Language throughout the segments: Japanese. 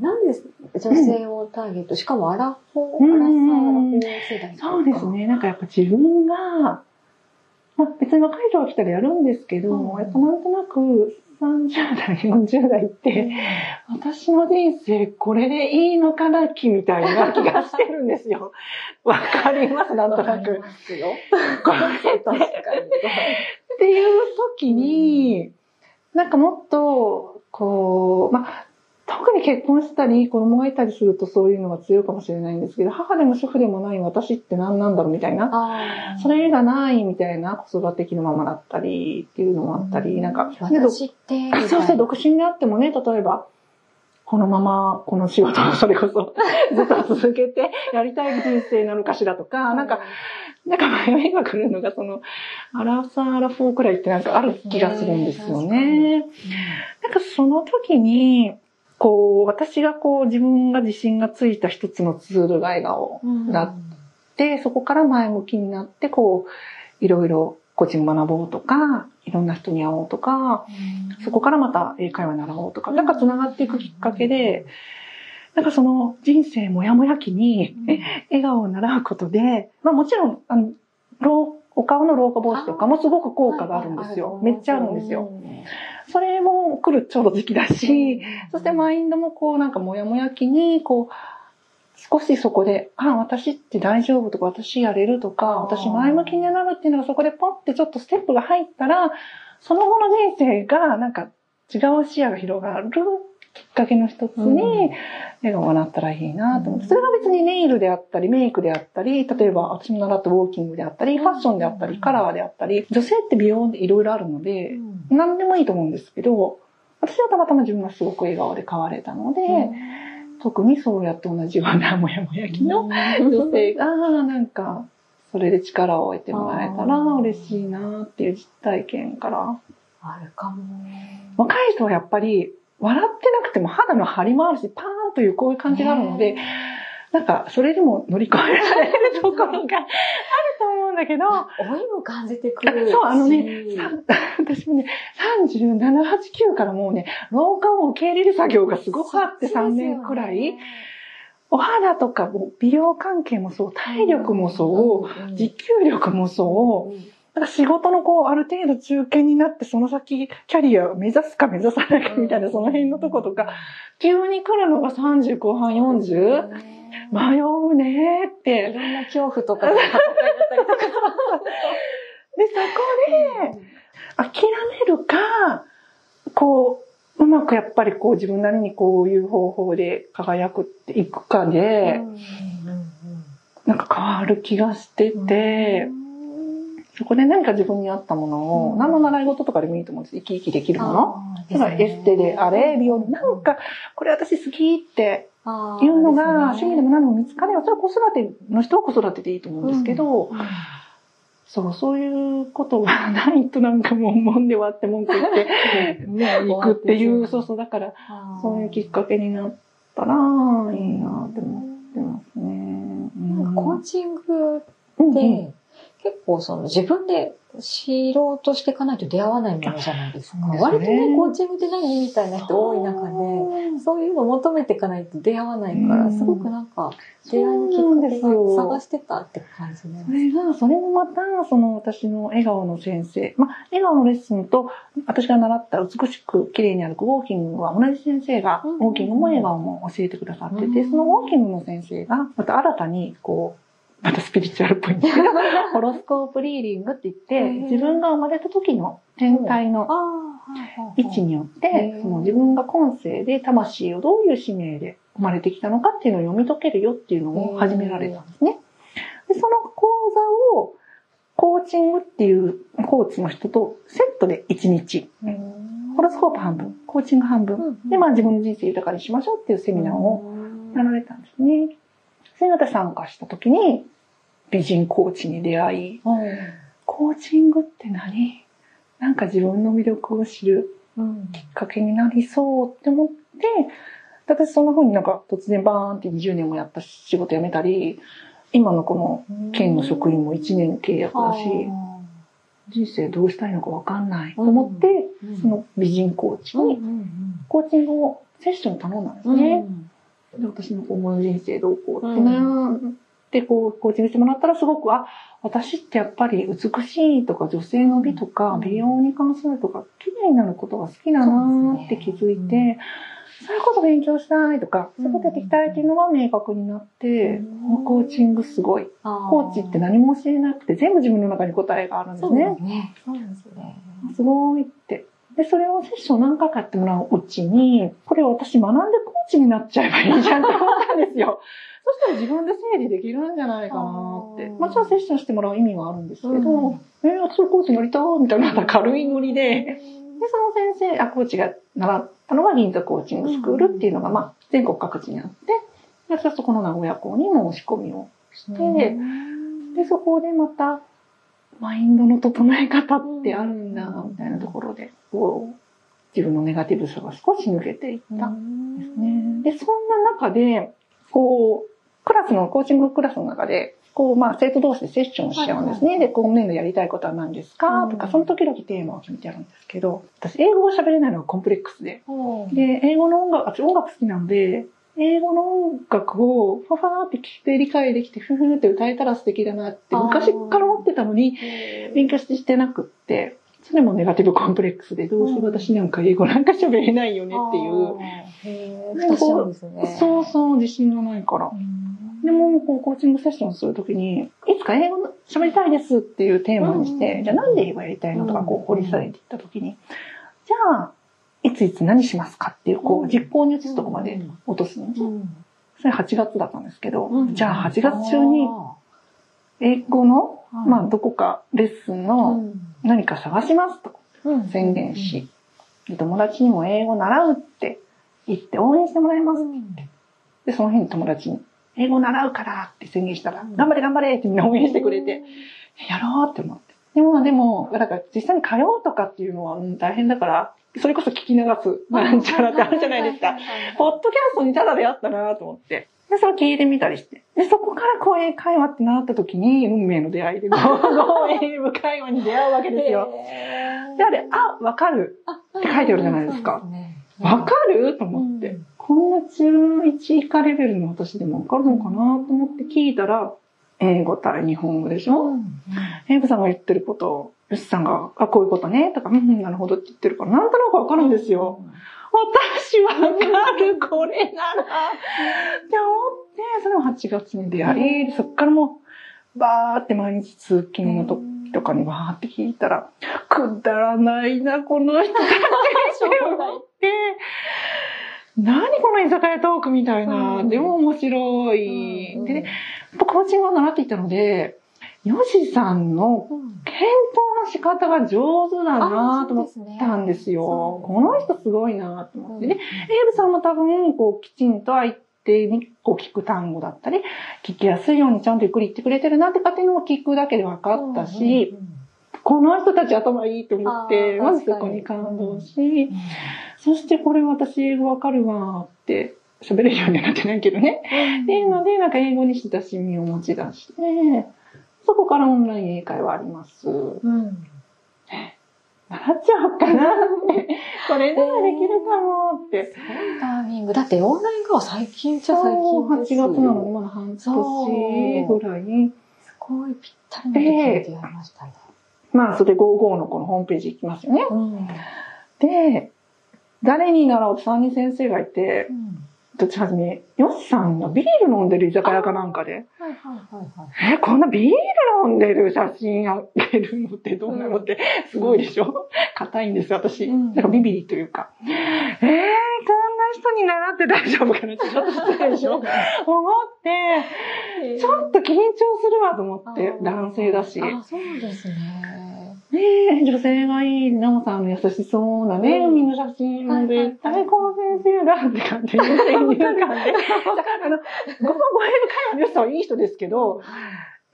なんで女性をターゲット、しかもアラフォー、アラサー、アラフォー世代そうですね。なんかやっぱ自分が、まあ別に若い人が来たらやるんですけど、うんやっぱなんとなく30代、40代って、私の人生これでいいのかなみたいな気がしてるんですよ。わかります？なんとなく。ますよ。これ確かに。っていう時に、なんかもっと、こう、まあ、特に結婚したり、子供がいたりするとそういうのが強いかもしれないんですけど、母でも主婦でもない私って何なんだろうみたいな。あそれがないみたいな子育て期のままだったりっていうのもあったり、なんか、ね私って、そうそう、独身であってもね、例えば、このままこの仕事をそれこそ ずっと続けてやりたい人生なのかしらとか、なんか、なんか迷いが来るのが、その、アラサー、アラフォーくらいってなんかある気がするんですよね。なんかその時に、こう、私がこう、自分が自信がついた一つのツールが笑顔うんだって、そこから前向きになって、こう、いろいろ個人学ぼうとか、いろんな人に会おうとか、そこからまた英会話習おうとか、なんか繋がっていくきっかけで、なんかその人生もやもや期に、え笑顔を習うことで、まあもちろん、あの、老お顔の老化防止とかもすごく効果があるんですよ。めっちゃあるんですよ。。それも来るちょうど時期だし、そしてマインドもこうなんかもやもや期に、こう、少しそこで、あ、私って大丈夫とか、私やれるとか、私前向きになるっていうのがそこでポッてちょっとステップが入ったら、その後の人生がなんか違う視野が広がるきっかけの一つに、笑顔がなったらいいなと思って、それが別にネイルであったり、メイクであったり、例えば私も習ったウォーキングであったり、ファッションであったり、カラーであったり、女性って美容でいろいろあるので、何でもいいと思うんですけど、私はたまたま自分がすごく笑顔で変われたので、特にそうやって同じようなもやもや期の女性が、なんか、それで力を得てもらえたら嬉しいなっていう実体験から。あるかも。若い人はやっぱり、笑ってなくても肌の張りもあるし、パーンというこういう感じがあるので、なんか、それでも乗り越えられるところがあると思うんだけど、老いも感じてくるし。そう、あのね、さ私もね、37、8、9からもうね、老化を受け入れる作業がすごくあって3年くらい。お肌とかも美容関係もそう、体力もそう、持久力もそう、なんか仕事のこう、ある程度中堅になって、その先、キャリアを目指すか目指さないかみたいな、その辺のとことか、急に来るのが30後半 40? 迷うねーっいて。ろんな恐怖とかとか。で、そこで、諦めるか、こう、うまくやっぱりこう自分なりにこういう方法で輝くっていくかで、なんか変わる気がしてて、そこで何か自分に合ったものを、うん。何の習い事とかでもいいと思うんです。生き生きできるもの。だからエステであれ、美容で、なんか、これ私好きっていうのが、趣味でも何でも見つかれば、それは子育ての人は子育てでいいと思うんですけど、そう、そういうことがないとなんかもう、もんで割って文句言って、ね、行くっていう、そうそう、だから、そういうきっかけになったら、いいなって思ってますね。コーチングうんって、結構その自分で知ろうとしていかないと出会わないものじゃないですか。すね。割とね、コーチングって何みたいな人多い中で、そういうのを求めていかないと出会わないから、うん。すごくなんか、出会いのきっかけですよが探してたって感じねそ。れが、それもまた、その私の笑顔の先生、まあ、笑顔のレッスンと、私が習った美しく綺麗に歩くウォーキングは同じ先生が、うん。ウォーキングも笑顔も教えてくださってて、うん。そのウォーキングの先生が、また新たに、こう、またスピリチュアルっぽいんですけど、ホロスコープリーディングって言って、自分が生まれた時の天体の位置によってその自分が今世で魂をどういう使命で生まれてきたのかっていうのを読み解けるよっていうのを始められたんですね。で、その講座を、コーチングっていうコーチの人とセットで1日、ホロスコープ半分、コーチング半分、で、まあ自分の人生豊かにしましょうっていうセミナーをやられたんですね。それに私参加した時に、美人コーチに出会い、コーチングって何？なんか自分の魅力を知るうんきっかけになりそうって思って、私そんな風になんか突然バーンって20年もやった仕事辞めたり、今のこの県の職員も1年契約だし、人生どうしたいのかわかんないと思って、その美人コーチにコーチングをセッション頼んだんですうん。ね。で私の今後の人生どうこうって悩んで、こう、コーチングしてもらったらすごく、あ、私ってやっぱり美しいとか女性の美とか美容に関するとか綺麗になることが好きだなーって気づいて、そういうこと勉強したいとか、そういうことやっていきたいっていうのが明確になって、うんコーチングすごい。コーチって何も教えなくて全部自分の中に答えがあるんですそうでねす。ね。そうですね。すごいって。で、それをセッション何回かやってもらううちに、これ私学んでコーチになっちゃえばいいじゃんって思ったんですよ。そしたら自分で整理できるんじゃないかなって。あー。もちろんセッションしてもらう意味はあるんですけど、うん。えー、私コーチになりたいみたいな軽いノリで、で、その先生、あ、コーチが習ったのが銀座コーチングスクールっていうのが、まあ、全国各地にあって、で私はそこの名古屋校に申し込みをして、で、そこでまた、マインドの整え方ってあるんだ、みたいなところで、こう、自分のネガティブさが少し抜けていったんですね。で、そんな中で、こう、クラスの、コーチングクラスの中で、こう、まあ、生徒同士でセッションしちゃうんですね。はいはいで、今年度やりたいことは何ですか、うん。とか、その時々テーマを決めてやるんですけど、私、英語を喋れないのがコンプレックスで、う。んで、英語の音楽、私音楽好きなので、英語の音楽をファファーって聞いて理解できて、ふふって歌えたら素敵だなって昔から思ってたのに、勉強してなくって、それもネガティブコンプレックスで、どうせ私なんか英語なんか喋れないよねっていう。へー。蓋しちゃうんですね。そうそう、自信がないから。でも、こう、コーチングセッションするときに、いつか英語喋りたいですっていうテーマにして、うんじゃあなんで英語やりたいのとか、うんこう、掘り下げていったときに、じゃあ、いついつ何しますかっていう、こう実行に移すとこまで落とすんです。うん。それ8月だったんですけど、うん。じゃあ8月中に、英語の、はい。まあ、どこかレッスンの何か探しますと。うん。宣言し、で友達にも英語習うって言って応援してもらいます。で、その日に友達に、英語習うからって宣言したら、うん。頑張れ頑張れってみんな応援してくれて、やろうって思って。でも、でも、だから実際に通うとかっていうのは、うん大変だから、それこそ聞き流す、なんちゃらってあるじゃないですか。ポッドキャストにただであったなと思って。で、それ聞いてみたりして。で、そこから講演会話ってなった時に、運命の出会いで、講演部会話に出会うわけですよ。で、あれ、あ、わかる。って書いてあるじゃないですかわかる？と思って。うんこんな中1以下レベルの私でもわかるのかなと思って聞いたら、英語対日本語でしょ、エイブさんが言ってることを、ヨシさんが、あ、こういうことね、とか、うんうん、なるほどって言ってるから、なんとなくわかるんですよ。私わかる、これなら。って思って、それも8月に出会い、そっからもう、バーって毎日通勤の時とかにバーって聞いたら、くだらないな、この人たちって思って、何この居酒屋トークみたいな、うん。でも面白い。うんで、やっぱコーチングを習っていたので、ヨシさんの検討の仕方が上手だなと思ったんですよ。この人すごいなと思って。で、エイブさんも多分、こう、きちんと相手にこう聞く単語だったり、聞きやすいようにちゃんとゆっくり言ってくれてるなって勝手にも聞くだけで分かったし、この人たち頭いいと思って、まずそこに感動し、そしてこれ私英語わかるわって喋れるようにはなってないけどね。っていうので、なんか英語に親しみを持ち出して、そこからオンライン英会話あります。うん習っちゃおうかなって。これならできるかもって。すごいタイミング。だってオンライン化は最近じゃ最8近ですよ。月なのにまだ半年ぐらい。すごいぴったりの時に出会いましたね。まあ、それで55のこのホームページ行きますよね。うんで、誰に習うと3人先生がいて、どっちはじめ、ヨシさんがビール飲んでる居酒屋かなんかで、はいはいはいはい。え、こんなビール飲んでる写真あげるのってどうなのって、すごいでしょ？硬いんです、私。うんなんかビビリというか。えー、こんな人に習って大丈夫かなってちょっと失礼でしょ 思って、ちょっと緊張するわと思って、男性だし。あ、そうですね。ねえ、女性がいい、ナモさんの優しそうなね、うん。海の写真も絶対この先生だって感じ。で、先入観で。だから、あの、ごめん、ごめん、会話の人はいい人ですけど、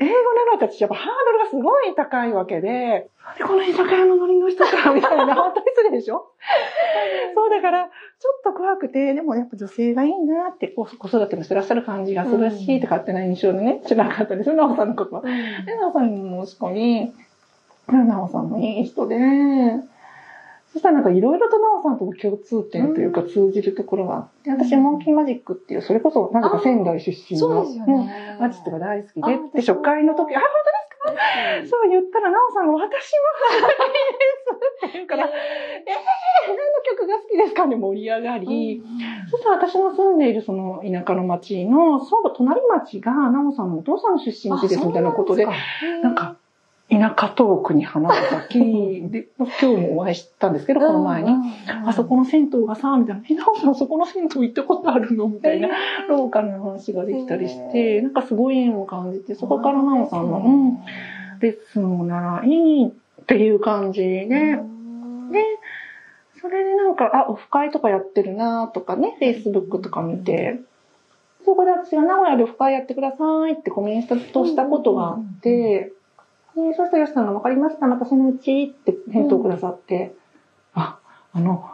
英語習った私やっぱハードルがすごい高いわけで、なんでこの居酒屋のノリの人か、みたいな、本当に失礼でしょ？そうだから、ちょっと怖くて、でもやっぱ女性がいいなって、子育てもしてらっしゃる感じがするし、うん。って勝手な印象でね、知らなかったですよ、ナモさんのこと。は。で、なおさんにも申し込み、なおさんもいい人で、そしたらなんかいろいろとなおさんとも共通点というか通じるところがあって、私モンキーマジックっていう、それこそなぜか仙台出身の、ね。うん。アーティストが大好きあで、で、初回の時、あ、本当ですか？そう言ったら、なおさんが私も好きですって言うから、えー、何の曲が好きですかね盛り上がり、そしたら私の住んでいるその田舎の町の、そう、隣町が、なおさんのお父さんの出身地ですみたいなことで、なんか、田舎トークに花が咲き、で、今日もお会いしたんですけど、この前に。あそこの銭湯がさ、みたいな、え、なおさんそこの銭湯行ったことあるの？みたいな、ロー。カルな話ができたりして、なんかすごい縁を感じて、そこからなおさんの、うん、レッスンを習い、っていう感じで、で、それでなんか、あ、オフ会とかやってるなとかね、Facebook とか見て、そこで私が名古屋でオフ会やってくださいってコメントしたことがあって、で、そしたら吉さんが分かりました、またそのうちって返答くださって、あ、あの、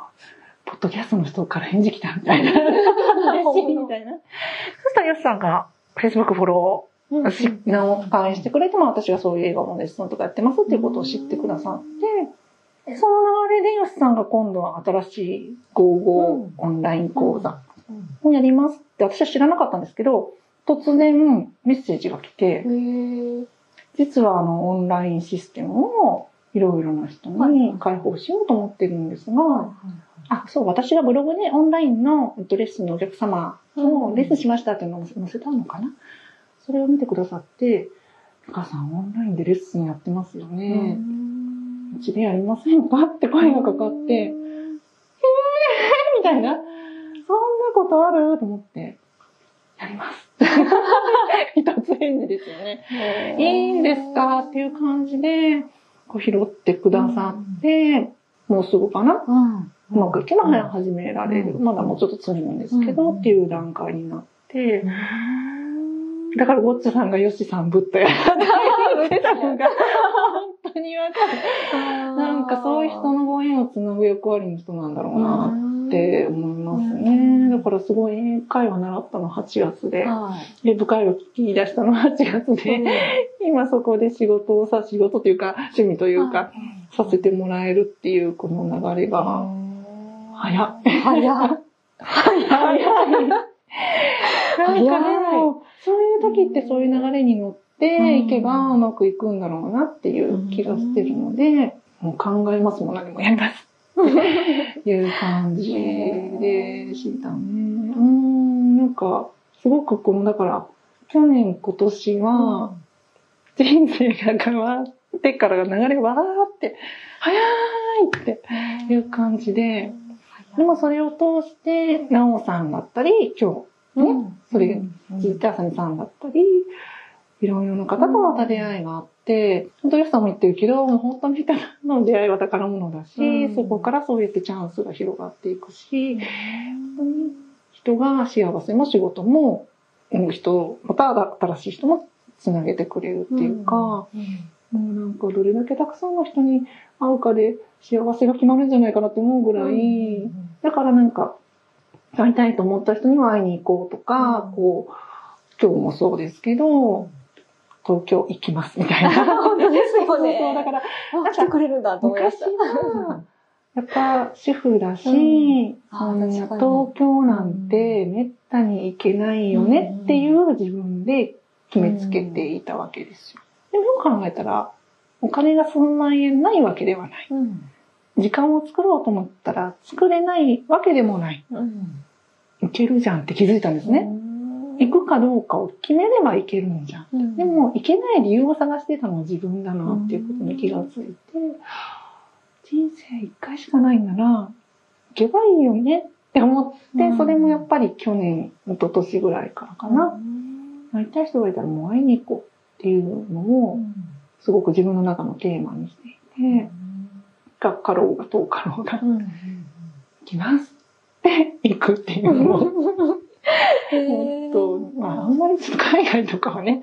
ポッドキャストの人から返事来たみたいな。嬉しいみたいな。そしたら吉さんが Facebook フォロー、し、直返してくれても私がそういう映画のレッスンとかやってますっていうことを知ってくださって、でその流れで吉さんが今度は新しい55オンライン講座をやりますって私は知らなかったんですけど、突然メッセージが来て、実はあのオンラインシステムをいろいろな人に開放しようと思ってるんですが、あ、そう、私がブログでオンラインのえっとレッスンのお客様をレッスンしましたっていうのを載せたのかな？それを見てくださって、お母さんオンラインでレッスンやってますよね。うちでやりませんかって声がかかって、えーみたいな。そんなことあると思って、やります。一つ返事ですよね。いいんですか？っていう感じで、こう拾ってくださって、もうすぐかな？うまくいけば始められる。まだもうちょっと積むんですけど、っていう段階になって、だからゴッチャさんがヨシさんぶったやってたのが、本当にわかる。なんかそういう人のご縁をつなぐ役割の人なんだろうなって思いますね。だからすごい英会話習ったの8月で、で、部会話聞き出したの8月で、今そこで仕事をさ、仕事というか趣味というか、させてもらえるっていうこの流れが、早っ。早っ。早い。なんかそういう時ってそういう流れに乗っていけばうまくいくんだろうなっていう気がしてるので、もう考えますもん何もやります。いう感じ。でしたね。うん、なんか、すごくこの、だから、去年今年は、人生が変わってから流れがわーって、早いっていう感じで、でもそれを通して、なおさんだったり、今日、ね、それ聞いたあさみさんだったり、いろいろな方とまた出会いがあって、本当にさんも言ってるけど、もう本当に人の出会いは宝物だし、そこからそうやってチャンスが広がっていくし、本当に人が幸せも仕事も、人、また新しい人もつなげてくれるっていうか、もうなんかどれだけたくさんの人に会うかで幸せが決まるんじゃないかなって思うぐらい、だからなんか、会いたいと思った人には会いに行こうとか、こう、今日もそうですけど、東京行きますみたいな。本当ですよね。そうだから、あ来てくれるんだと思いま昔した。は、やっぱ主婦だし、あそん東京なんてめったに行けないよねっていう自分で決めつけていたわけですよ。でもよく考えたら、お金が数万円ないわけではない。うん。時間を作ろうと思ったら作れないわけでもない。うん。いけるじゃんって気づいたんですね。行くかどうかを決めればいけるんじゃん。うん。でも、行けない理由を探してたのは自分だなっていうことに気がついて、人生一回しかないなら、行けばいいよねって思って、うんそれもやっぱり去年、一昨年ぐらいからかな。会いたい人がいたらもう会いに行こうっていうのを、すごく自分の中のテーマにしていて、がかろうが遠かろうが、行きますって行くっていうのを、本当、まあ、あんまりちょっと海外とかはね、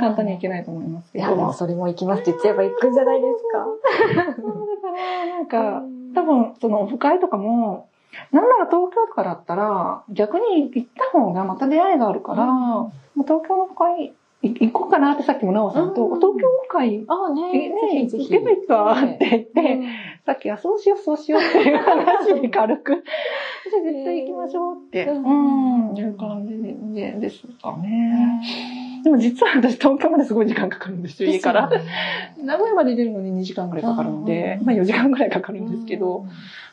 簡単に行けないと思いますけど。いや、でもそれも行きますって言っちゃえば行くんじゃないですか。そうだから、なんか、多分、そのオフ会とかも、なんなら東京とかだったら、逆に行った方がまた出会いがあるから、もう東京のオフ会い行こうかなってさっきもなおさんと、うん。東京オフ会、ああえね、ね、行けばいいかって言って、さっきはそうしよう、そうしようっていう話で軽く、じゃあ絶対ましょうって、ううんん、いう感じでですかね。でも実は私東京まですごい時間かかるんですよ、家から。名古屋まで出るのに2時間ぐらいかかるので、まあ4時間ぐらいかかるんですけど、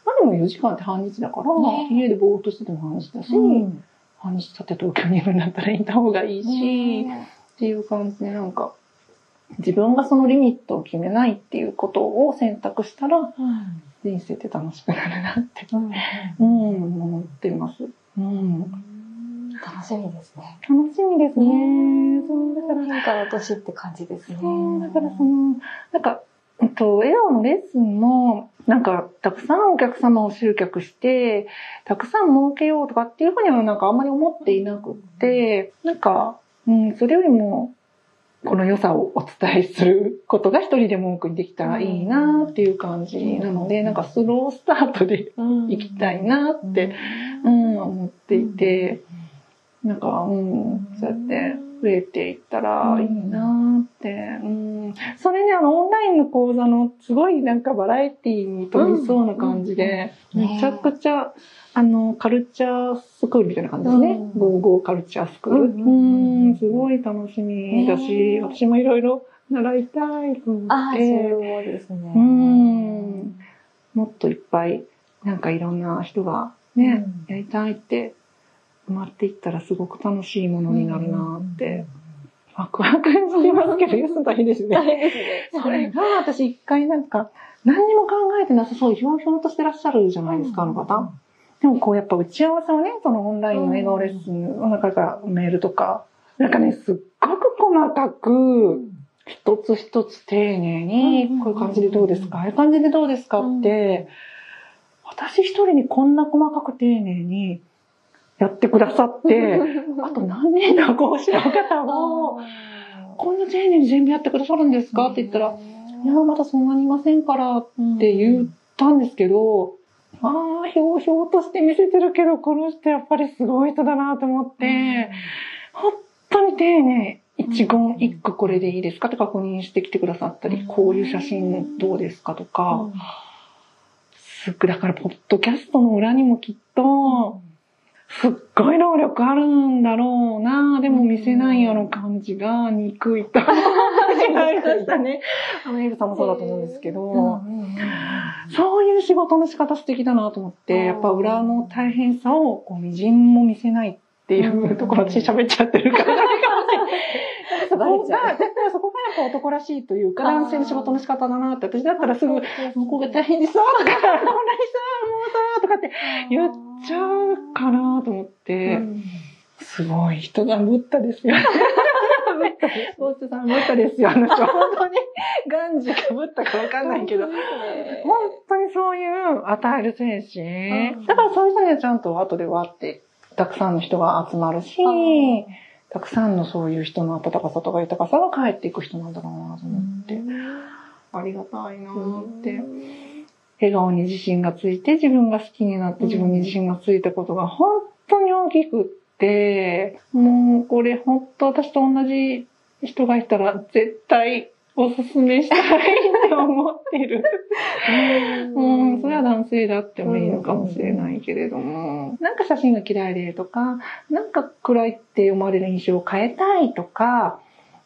まあでも4時間って半日だから、ね。家でぼーっとしてても半日だし、うん。半日経って東京にいるんだったら行った方がいいし、っていう感じでなんか、自分がそのリミットを決めないっていうことを選択したら、うん人生って楽しくなるなって、うんうん、思ってます。うん。楽しみですね。楽しみですね。そう、だから、変化の年って感じですね。そう、だからその、なんか、うんと、笑顔のレッスンも、なんか、たくさんお客様を集客して、たくさん儲けようとかっていうふうにはなんかあんまり思っていなくって、なんか、うん、それよりも、この良さをお伝えすることが一人でも多くできたらいいなっていう感じなので、なんかスロースタートでうん行きたいなって、うん、思っていて、なんか、うん、そうやって増えていったらいいなって、うん。それね、あの、オンラインの講座のすごいなんかバラエティに飛びそうな感じで、うん。めちゃくちゃ、あの、カルチャースクールみたいな感じですね。うんゴーゴーカルチャースクール。ううんん、すごい楽しみだし、ね私もいろいろ習いたいと思ああ、そうって。ですね。うん。もっといっぱい、なんかいろんな人がね、うんやりたいって埋まっていったらすごく楽しいものになるなって、ワクワクしてますけど、ユス大変ですね。大変ですね。それが私一回なんか、何にも考えてなさそう、ひょうひょうとしてらっしゃるじゃないですか、あの方。でもこうやっぱ打ち合わせをね、そのオンラインの笑顔レッスンの中からメールとか、なんかね、すっごく細かく、一つ一つ丁寧に、こういう感じでどうですか？ああいう感じでどうですか？って、私一人にこんな細かく丁寧にやってくださって、あと何人の講師の方も、こんな丁寧に全部やってくださるんですか？って言ったら、いや、まだそんなにいませんからって言ったんですけど、ああ、ひょうひょうとして見せてるけど、この人やっぱりすごい人だなと思って、本当に丁寧。一言一句これでいいですか？って確認してきてくださったり、こういう写真どうですか？とか、すっごい、だから、ポッドキャストの裏にもきっと、すっごい能力あるんだろうな。でも見せないあの感じが憎いと思いましたね。あの、エイブさんもそうだと思うんですけど、そういう仕事の仕方素敵だなと思って、やっぱ裏の大変さをこう、みじんも見せないっていうところ、私喋っちゃってるから。そこが、やっぱりそこがやっぱ男らしいというか、男性の仕事の仕方だなって、私だったらすぐ、向こうが大変でさ、とか、こんなにさ、もうさ、とかって言っちゃうかなと思って、すごい人がブッダですよ。ボッチさんブッダですよ。あの人、本当に、ガンジかブッダかわかんないけど、本当にそういう与える精神。うん。だからそういう人にはちゃんと後でわって、たくさんの人が集まるし、たくさんのそういう人の温かさとか豊かさが返っていく人なんだろうなと思って、ありがたいなって。笑顔に自信がついて、自分が好きになって自分に自信がついたことが本当に大きくって、もうこれ本当私と同じ人がいたら絶対おすすめしたい 思ってる。うん、それは男性であってもいいのかもしれないけれども、なんか写真が嫌いでとか、なんか暗いって思われる印象を変えたいとか、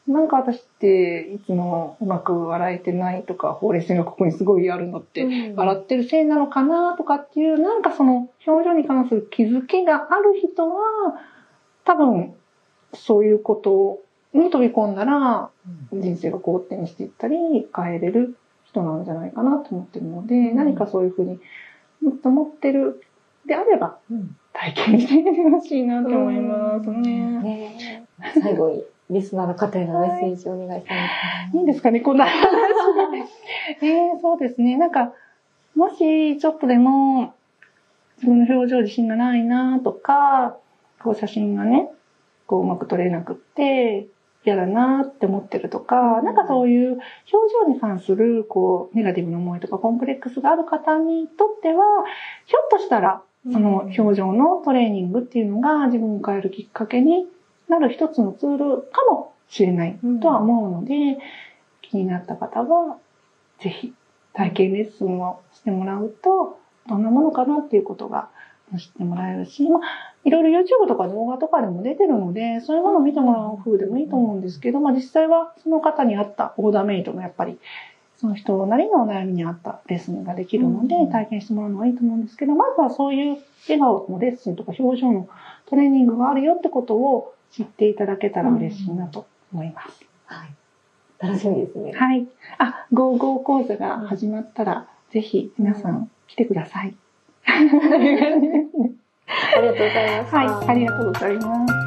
なんか私っていつもうまく笑えてないとか、ほうれい線がここにすごいあるのって、笑ってるせいなのかなとかっていう、なんかその表情に関する気づきがある人は、多分そういうことに飛び込んだら、人生が好転していったり、変えれる人なんじゃないかなと思ってるので、何かそういうふうにもっと持ってるであれば、体験してみてほしいなと思いますね。ね最後に、リスナーの方へのメッセージをお願いしたいいいんですかね、こんな話。えー、そうですね。なんか、もしちょっとでも、自分の表情自信がないなとか、こう写真がね、こううまく撮れなくって、嫌だなって思ってるとか、なんかそういう表情に関する、こう、ネガティブな思いとかコンプレックスがある方にとっては、ひょっとしたら、その表情のトレーニングっていうのが自分を変えるきっかけになる一つのツールかもしれないとは思うので、気になった方は、ぜひ体験レッスンをしてもらうと、どんなものかなっていうことが知ってもらえるし、まあ、いろいろ YouTube とか動画とかでも出てるので、そういうものを見てもらう風でもいいと思うんですけど、まあ実際はその方に合ったオーダーメイドのやっぱり、その人なりのお悩みに合ったレッスンができるので、体験してもらうのがいいと思うんですけど、まずはそういう笑顔のレッスンとか表情のトレーニングがあるよってことを知っていただけたら嬉しいなと思います。はい。楽しみですね。はい。あ、55講座が始まったら、ぜひ皆さん来てください。ありがとうございます。はい、ありがとうございます。